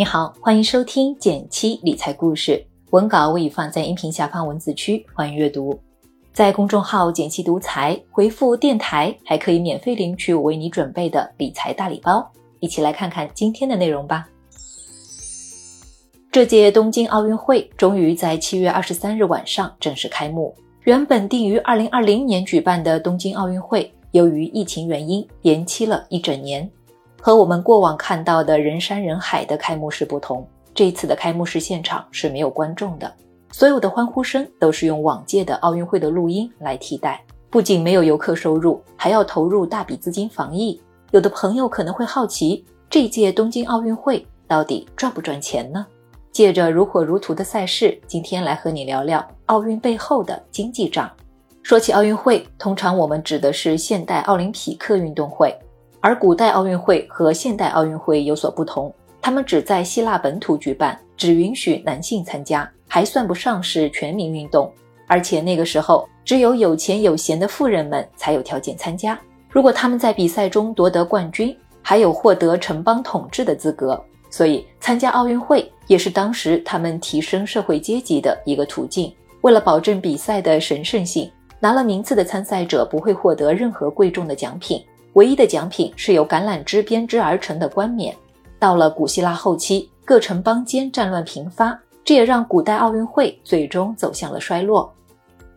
你好，欢迎收听减七理财故事，文稿我已放在音频下方文字区，欢迎阅读。在公众号“减七独裁回复“电台”，还可以免费领取我为你准备的理财大礼包。一起来看看今天的内容吧。这届东京奥运会终于在七月二十三日晚上正式开幕。原本定于二零二零年举办的东京奥运会，由于疫情原因延期了一整年。和我们过往看到的人山人海的开幕式不同，这次的开幕式现场是没有观众的，所有的欢呼声都是用往届的奥运会的录音来替代。不仅没有游客收入，还要投入大笔资金防疫。有的朋友可能会好奇，这届东京奥运会到底赚不赚钱呢？借着如火如荼的赛事，今天来和你聊聊奥运背后的经济账。说起奥运会，通常我们指的是现代奥林匹克运动会。而古代奥运会和现代奥运会有所不同，他们只在希腊本土举办，只允许男性参加，还算不上是全民运动。而且那个时候，只有有钱有闲的富人们才有条件参加。如果他们在比赛中夺得冠军，还有获得城邦统治的资格。所以，参加奥运会也是当时他们提升社会阶级的一个途径。为了保证比赛的神圣性，拿了名次的参赛者不会获得任何贵重的奖品。唯一的奖品是由橄榄枝编织而成的冠冕。到了古希腊后期，各城邦间战乱频发，这也让古代奥运会最终走向了衰落。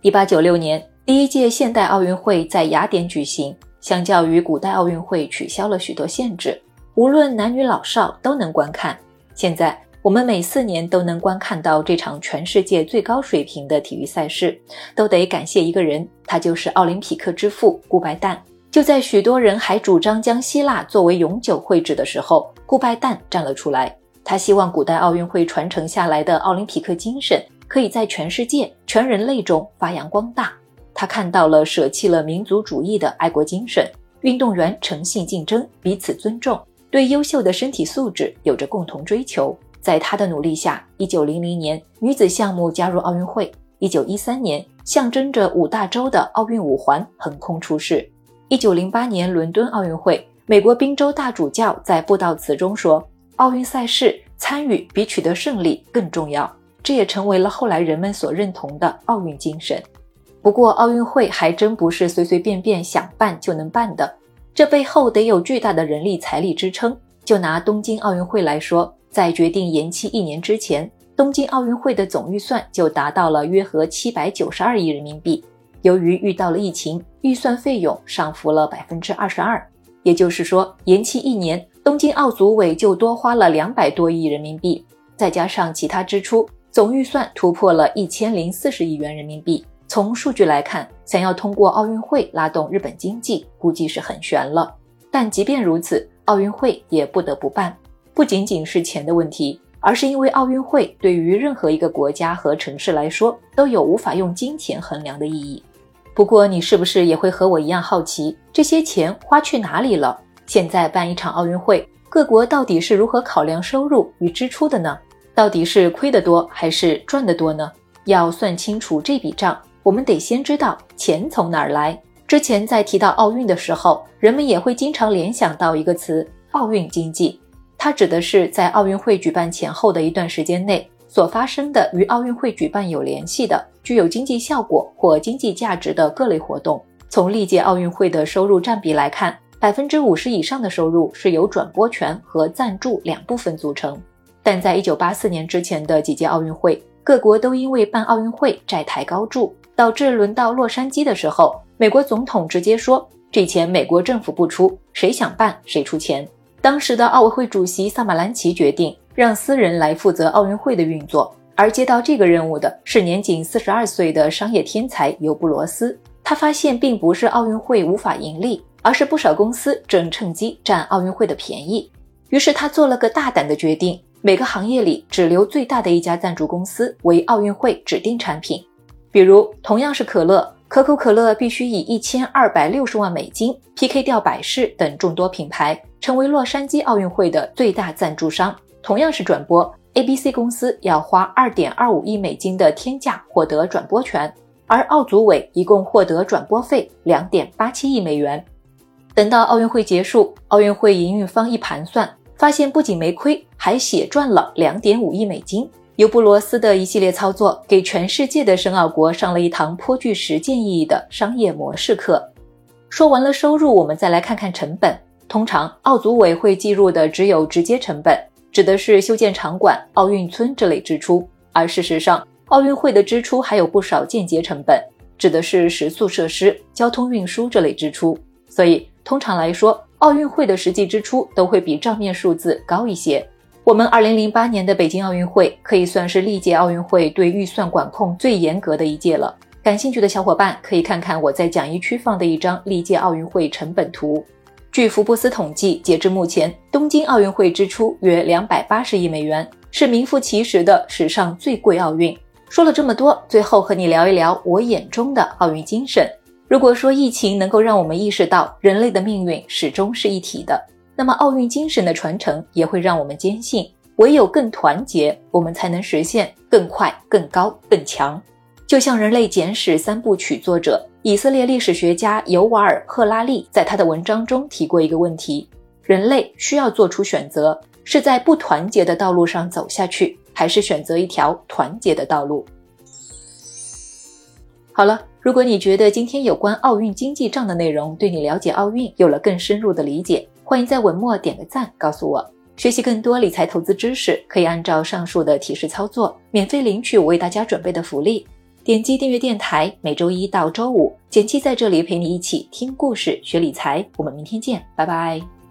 一八九六年，第一届现代奥运会在雅典举行，相较于古代奥运会取消了许多限制，无论男女老少都能观看。现在我们每四年都能观看到这场全世界最高水平的体育赛事，都得感谢一个人，他就是奥林匹克之父顾拜旦。就在许多人还主张将希腊作为永久会址的时候，顾拜旦站了出来。他希望古代奥运会传承下来的奥林匹克精神可以在全世界、全人类中发扬光大。他看到了舍弃了民族主义的爱国精神，运动员诚信竞争，彼此尊重，对优秀的身体素质有着共同追求。在他的努力下，一九零零年女子项目加入奥运会。一九一三年，象征着五大洲的奥运五环横空出世。一九零八年伦敦奥运会，美国宾州大主教在布道词中说：“奥运赛事参与比取得胜利更重要。”这也成为了后来人们所认同的奥运精神。不过，奥运会还真不是随随便便想办就能办的，这背后得有巨大的人力财力支撑。就拿东京奥运会来说，在决定延期一年之前，东京奥运会的总预算就达到了约合七百九十二亿人民币。由于遇到了疫情，预算费用上浮了百分之二十二，也就是说，延期一年，东京奥组委就多花了两百多亿人民币，再加上其他支出，总预算突破了一千零四十亿元人民币。从数据来看，想要通过奥运会拉动日本经济，估计是很悬了。但即便如此，奥运会也不得不办，不仅仅是钱的问题，而是因为奥运会对于任何一个国家和城市来说，都有无法用金钱衡量的意义。不过，你是不是也会和我一样好奇，这些钱花去哪里了？现在办一场奥运会，各国到底是如何考量收入与支出的呢？到底是亏得多还是赚得多呢？要算清楚这笔账，我们得先知道钱从哪儿来。之前在提到奥运的时候，人们也会经常联想到一个词——奥运经济，它指的是在奥运会举办前后的一段时间内。所发生的与奥运会举办有联系的、具有经济效果或经济价值的各类活动，从历届奥运会的收入占比来看，百分之五十以上的收入是由转播权和赞助两部分组成。但在一九八四年之前的几届奥运会，各国都因为办奥运会债台高筑，导致轮到洛杉矶的时候，美国总统直接说：“这钱美国政府不出，谁想办谁出钱。”当时的奥委会主席萨马兰奇决定。让私人来负责奥运会的运作，而接到这个任务的是年仅四十二岁的商业天才尤布罗斯。他发现并不是奥运会无法盈利，而是不少公司正趁机占奥运会的便宜。于是他做了个大胆的决定：每个行业里只留最大的一家赞助公司为奥运会指定产品。比如，同样是可乐，可口可乐必须以一千二百六十万美金 PK 掉百事等众多品牌，成为洛杉矶奥运会的最大赞助商。同样是转播，ABC 公司要花二点二五亿美金的天价获得转播权，而奥组委一共获得转播费两点八七亿美元。等到奥运会结束，奥运会营运方一盘算，发现不仅没亏，还血赚了两点五亿美金。尤布罗斯的一系列操作，给全世界的申奥国上了一堂颇具实践意义的商业模式课。说完了收入，我们再来看看成本。通常奥组委会计入的只有直接成本，指的是修建场馆、奥运村这类支出。而事实上，奥运会的支出还有不少间接成本，指的是食宿设施、交通运输这类支出。所以，通常来说，奥运会的实际支出都会比账面数字高一些。我们二零零八年的北京奥运会可以算是历届奥运会对预算管控最严格的一届了。感兴趣的小伙伴可以看看我在讲义区放的一张历届奥运会成本图。据福布斯统计，截至目前，东京奥运会支出约两百八十亿美元，是名副其实的史上最贵奥运。说了这么多，最后和你聊一聊我眼中的奥运精神。如果说疫情能够让我们意识到人类的命运始终是一体的。那么，奥运精神的传承也会让我们坚信，唯有更团结，我们才能实现更快、更高、更强。就像《人类简史》三部曲作者以色列历史学家尤瓦尔·赫拉利在他的文章中提过一个问题：人类需要做出选择，是在不团结的道路上走下去，还是选择一条团结的道路？好了，如果你觉得今天有关奥运经济账的内容对你了解奥运有了更深入的理解，欢迎在文末点个赞，告诉我。学习更多理财投资知识，可以按照上述的提示操作，免费领取我为大家准备的福利。点击订阅电台，每周一到周五，简七在这里陪你一起听故事、学理财。我们明天见，拜拜。